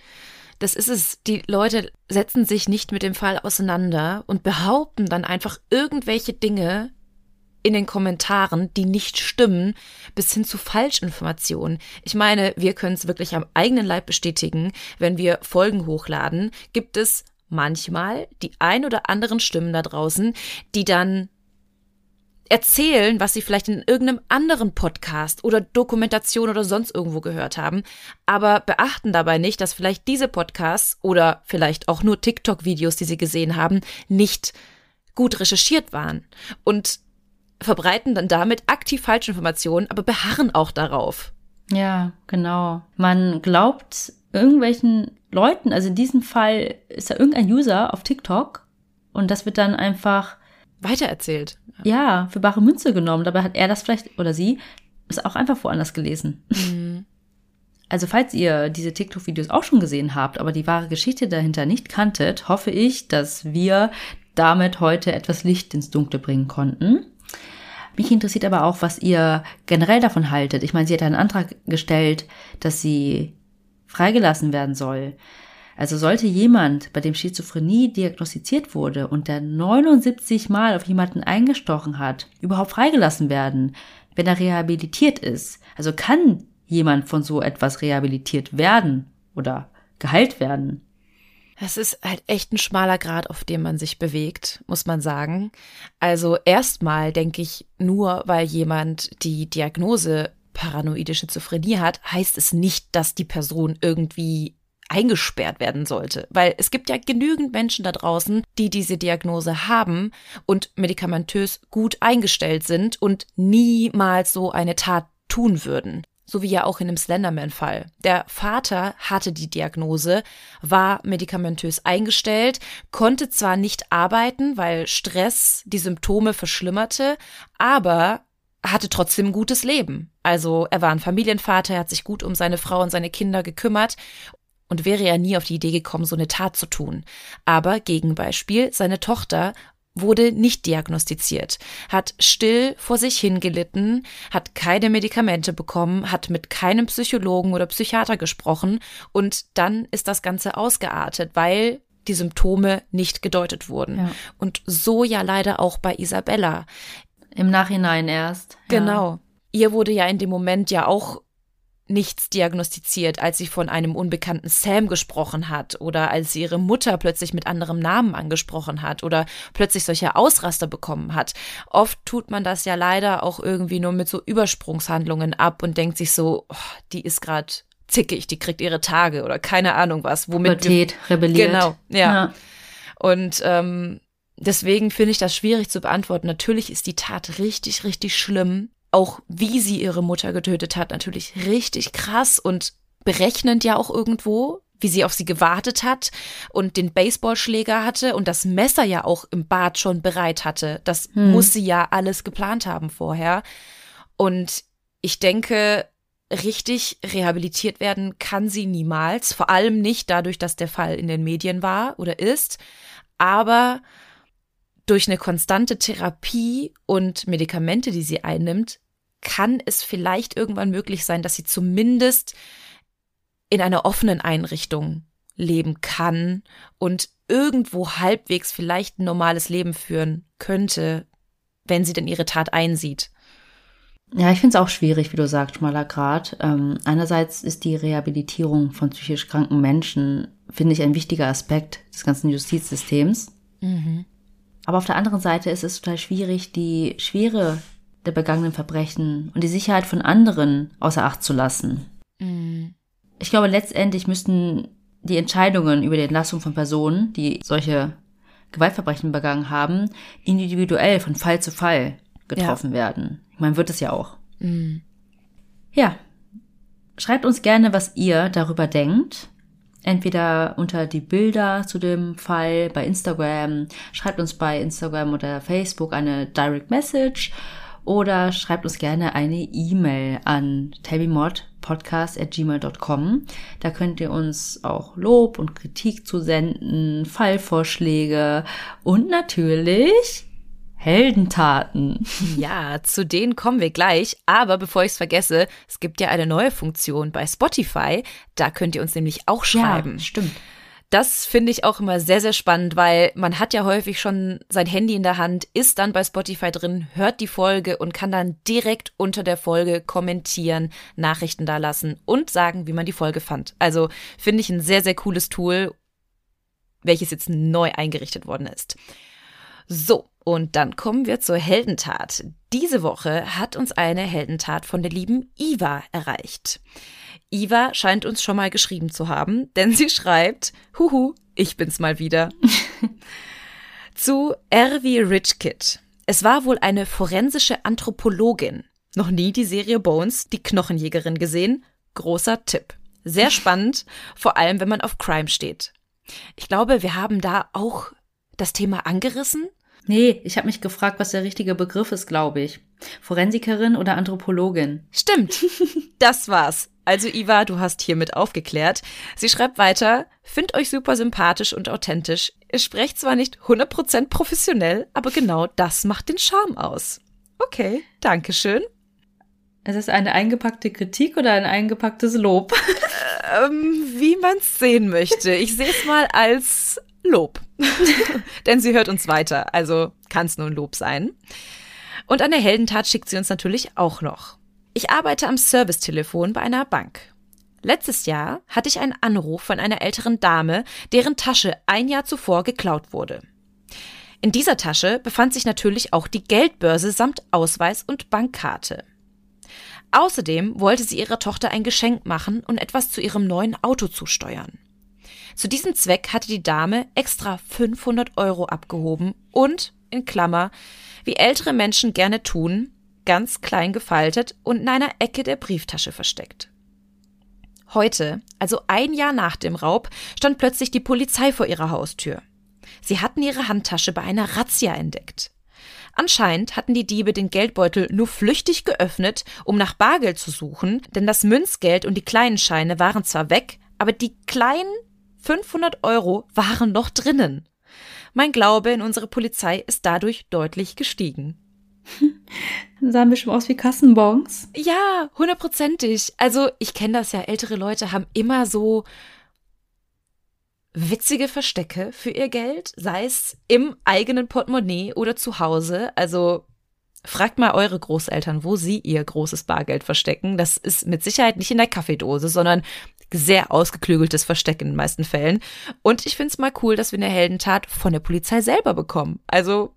Das ist es. Die Leute setzen sich nicht mit dem Fall auseinander und behaupten dann einfach irgendwelche Dinge, in den Kommentaren, die nicht stimmen, bis hin zu Falschinformationen. Ich meine, wir können es wirklich am eigenen Leib bestätigen, wenn wir Folgen hochladen, gibt es manchmal die ein oder anderen Stimmen da draußen, die dann erzählen, was sie vielleicht in irgendeinem anderen Podcast oder Dokumentation oder sonst irgendwo gehört haben, aber beachten dabei nicht, dass vielleicht diese Podcasts oder vielleicht auch nur TikTok-Videos, die sie gesehen haben, nicht gut recherchiert waren. Und verbreiten dann damit aktiv falsche Informationen, aber beharren auch darauf. Ja, genau. Man glaubt irgendwelchen Leuten, also in diesem Fall ist da irgendein User auf TikTok und das wird dann einfach weitererzählt. Ja, für bare Münze genommen. Dabei hat er das vielleicht oder sie ist auch einfach woanders gelesen. Mhm. [LAUGHS] Also falls ihr diese TikTok-Videos auch schon gesehen habt, aber die wahre Geschichte dahinter nicht kanntet, hoffe ich, dass wir damit heute etwas Licht ins Dunkle bringen konnten. Mich interessiert aber auch, was ihr generell davon haltet. Ich meine, sie hat einen Antrag gestellt, dass sie freigelassen werden soll. Also sollte jemand, bei dem Schizophrenie diagnostiziert wurde und der 79 Mal auf jemanden eingestochen hat, überhaupt freigelassen werden, wenn er rehabilitiert ist? Also kann jemand von so etwas rehabilitiert werden oder geheilt werden? Das ist halt echt ein schmaler Grad, auf dem man sich bewegt, muss man sagen. Also erstmal denke ich, nur weil jemand die Diagnose paranoide Schizophrenie hat, heißt es nicht, dass die Person irgendwie eingesperrt werden sollte. Weil es gibt ja genügend Menschen da draußen, die diese Diagnose haben und medikamentös gut eingestellt sind und niemals so eine Tat tun würden. So wie ja auch in dem Slenderman-Fall. Der Vater hatte die Diagnose, war medikamentös eingestellt, konnte zwar nicht arbeiten, weil Stress die Symptome verschlimmerte, aber hatte trotzdem ein gutes Leben. Also er war ein Familienvater, er hat sich gut um seine Frau und seine Kinder gekümmert und wäre ja nie auf die Idee gekommen, so eine Tat zu tun. Aber Gegenbeispiel, seine Tochter wurde nicht diagnostiziert, hat still vor sich hingelitten, hat keine Medikamente bekommen, hat mit keinem Psychologen oder Psychiater gesprochen und dann ist das Ganze ausgeartet, weil die Symptome nicht gedeutet wurden. Ja. Und so ja leider auch bei Isabella. Im Nachhinein erst. Genau. Ja. Ihr wurde ja in dem Moment ja auch nichts diagnostiziert, als sie von einem unbekannten Sam gesprochen hat oder als sie ihre Mutter plötzlich mit anderem Namen angesprochen hat oder plötzlich solche Ausraster bekommen hat. Oft tut man das ja leider auch irgendwie nur mit so Übersprungshandlungen ab und denkt sich so, oh, die ist gerade zickig, die kriegt ihre Tage oder keine Ahnung was, womit Pubertät, rebelliert. Genau, ja. ja. Und ähm, deswegen finde ich das schwierig zu beantworten. Natürlich ist die Tat richtig, richtig schlimm auch wie sie ihre Mutter getötet hat, natürlich richtig krass und berechnend ja auch irgendwo, wie sie auf sie gewartet hat und den Baseballschläger hatte und das Messer ja auch im Bad schon bereit hatte. Das hm. muss sie ja alles geplant haben vorher. Und ich denke, richtig rehabilitiert werden kann sie niemals, vor allem nicht dadurch, dass der Fall in den Medien war oder ist. Aber durch eine konstante Therapie und Medikamente, die sie einnimmt, kann es vielleicht irgendwann möglich sein, dass sie zumindest in einer offenen Einrichtung leben kann und irgendwo halbwegs vielleicht ein normales Leben führen könnte, wenn sie denn ihre Tat einsieht. Ja, ich finde es auch schwierig, wie du sagst, schmaler Grad. Ähm, einerseits ist die Rehabilitierung von psychisch kranken Menschen, finde ich, ein wichtiger Aspekt des ganzen Justizsystems. Mhm. Aber auf der anderen Seite ist es total schwierig, die Schwere der begangenen Verbrechen und die Sicherheit von anderen außer Acht zu lassen. Mhm. Ich glaube, letztendlich müssten die Entscheidungen über die Entlassung von Personen, die solche Gewaltverbrechen begangen haben, individuell von Fall zu Fall getroffen ja. werden. Ich meine, wird es ja auch. Mhm. Ja. Schreibt uns gerne, was ihr darüber denkt. Entweder unter die Bilder zu dem Fall bei Instagram, schreibt uns bei Instagram oder Facebook eine Direct Message oder schreibt uns gerne eine E-Mail an tabimodpodcast.gmail.com. Da könnt ihr uns auch Lob und Kritik zusenden, Fallvorschläge und natürlich Heldentaten. Ja, zu denen kommen wir gleich. Aber bevor ich es vergesse, es gibt ja eine neue Funktion bei Spotify. Da könnt ihr uns nämlich auch schreiben. Ja, stimmt. Das finde ich auch immer sehr, sehr spannend, weil man hat ja häufig schon sein Handy in der Hand, ist dann bei Spotify drin, hört die Folge und kann dann direkt unter der Folge kommentieren, Nachrichten da lassen und sagen, wie man die Folge fand. Also finde ich ein sehr, sehr cooles Tool, welches jetzt neu eingerichtet worden ist. So, und dann kommen wir zur Heldentat. Diese Woche hat uns eine Heldentat von der lieben Iva erreicht. Iva scheint uns schon mal geschrieben zu haben, denn sie schreibt, Huhu, ich bin's mal wieder. [LAUGHS] zu R wie Rich Kid. Es war wohl eine forensische Anthropologin. Noch nie die Serie Bones, die Knochenjägerin gesehen. Großer Tipp. Sehr [LAUGHS] spannend, vor allem wenn man auf Crime steht. Ich glaube, wir haben da auch das Thema angerissen. Nee, ich habe mich gefragt, was der richtige Begriff ist, glaube ich. Forensikerin oder Anthropologin? Stimmt. [LAUGHS] Das war's. Also Iva, du hast hiermit aufgeklärt. Sie schreibt weiter, find euch super sympathisch und authentisch. Ihr sprecht zwar nicht 100% professionell, aber genau das macht den Charme aus. Okay, danke schön. Ist es eine eingepackte Kritik oder ein eingepacktes Lob? [LAUGHS] ähm, wie man's sehen möchte. Ich sehe es mal als Lob. [LAUGHS] Denn sie hört uns weiter, also kann es nur ein Lob sein. Und eine Heldentat schickt sie uns natürlich auch noch. Ich arbeite am Servicetelefon bei einer Bank. Letztes Jahr hatte ich einen Anruf von einer älteren Dame, deren Tasche ein Jahr zuvor geklaut wurde. In dieser Tasche befand sich natürlich auch die Geldbörse samt Ausweis und Bankkarte. Außerdem wollte sie ihrer Tochter ein Geschenk machen und etwas zu ihrem neuen Auto zusteuern. Zu diesem Zweck hatte die Dame extra 500 Euro abgehoben und, in Klammer, wie ältere Menschen gerne tun, ganz klein gefaltet und in einer Ecke der Brieftasche versteckt. Heute, also ein Jahr nach dem Raub, stand plötzlich die Polizei vor ihrer Haustür. Sie hatten ihre Handtasche bei einer Razzia entdeckt. Anscheinend hatten die Diebe den Geldbeutel nur flüchtig geöffnet, um nach Bargeld zu suchen, denn das Münzgeld und die kleinen Scheine waren zwar weg, aber die kleinen 500 Euro waren noch drinnen. Mein Glaube in unsere Polizei ist dadurch deutlich gestiegen. [LAUGHS] Sahen bestimmt aus wie Kassenbons. Ja, hundertprozentig. Also ich kenne das ja, ältere Leute haben immer so witzige Verstecke für ihr Geld, sei es im eigenen Portemonnaie oder zu Hause. Also fragt mal eure Großeltern, wo sie ihr großes Bargeld verstecken. Das ist mit Sicherheit nicht in der Kaffeedose, sondern sehr ausgeklügeltes Versteck in den meisten Fällen. Und ich finde es mal cool, dass wir eine Heldentat von der Polizei selber bekommen. Also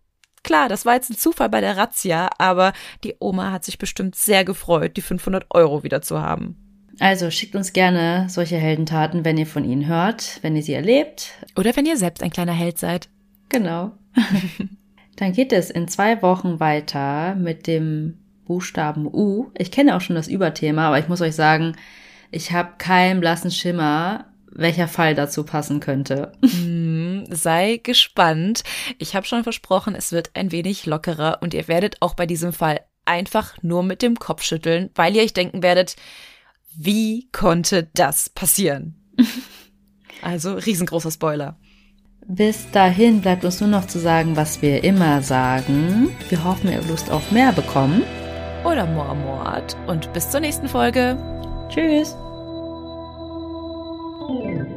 klar, das war jetzt ein Zufall bei der Razzia, aber die Oma hat sich bestimmt sehr gefreut, die 500 Euro wieder zu haben. Also schickt uns gerne solche Heldentaten, wenn ihr von ihnen hört, wenn ihr sie erlebt. Oder wenn ihr selbst ein kleiner Held seid. Genau. [LAUGHS] Dann geht es in zwei Wochen weiter mit dem Buchstaben U. Ich kenne auch schon das Überthema, aber ich muss euch sagen, ich habe keinen blassen Schimmer, welcher Fall dazu passen könnte. Hm, sei gespannt. Ich habe schon versprochen, es wird ein wenig lockerer und ihr werdet auch bei diesem Fall einfach nur mit dem Kopf schütteln, weil ihr euch denken werdet, wie konnte das passieren? [LAUGHS] also riesengroßer Spoiler. Bis dahin bleibt uns nur noch zu sagen, was wir immer sagen. Wir hoffen, ihr habt Lust auf mehr bekommen. Oder Mord. Und bis zur nächsten Folge. Tschüss. Oh.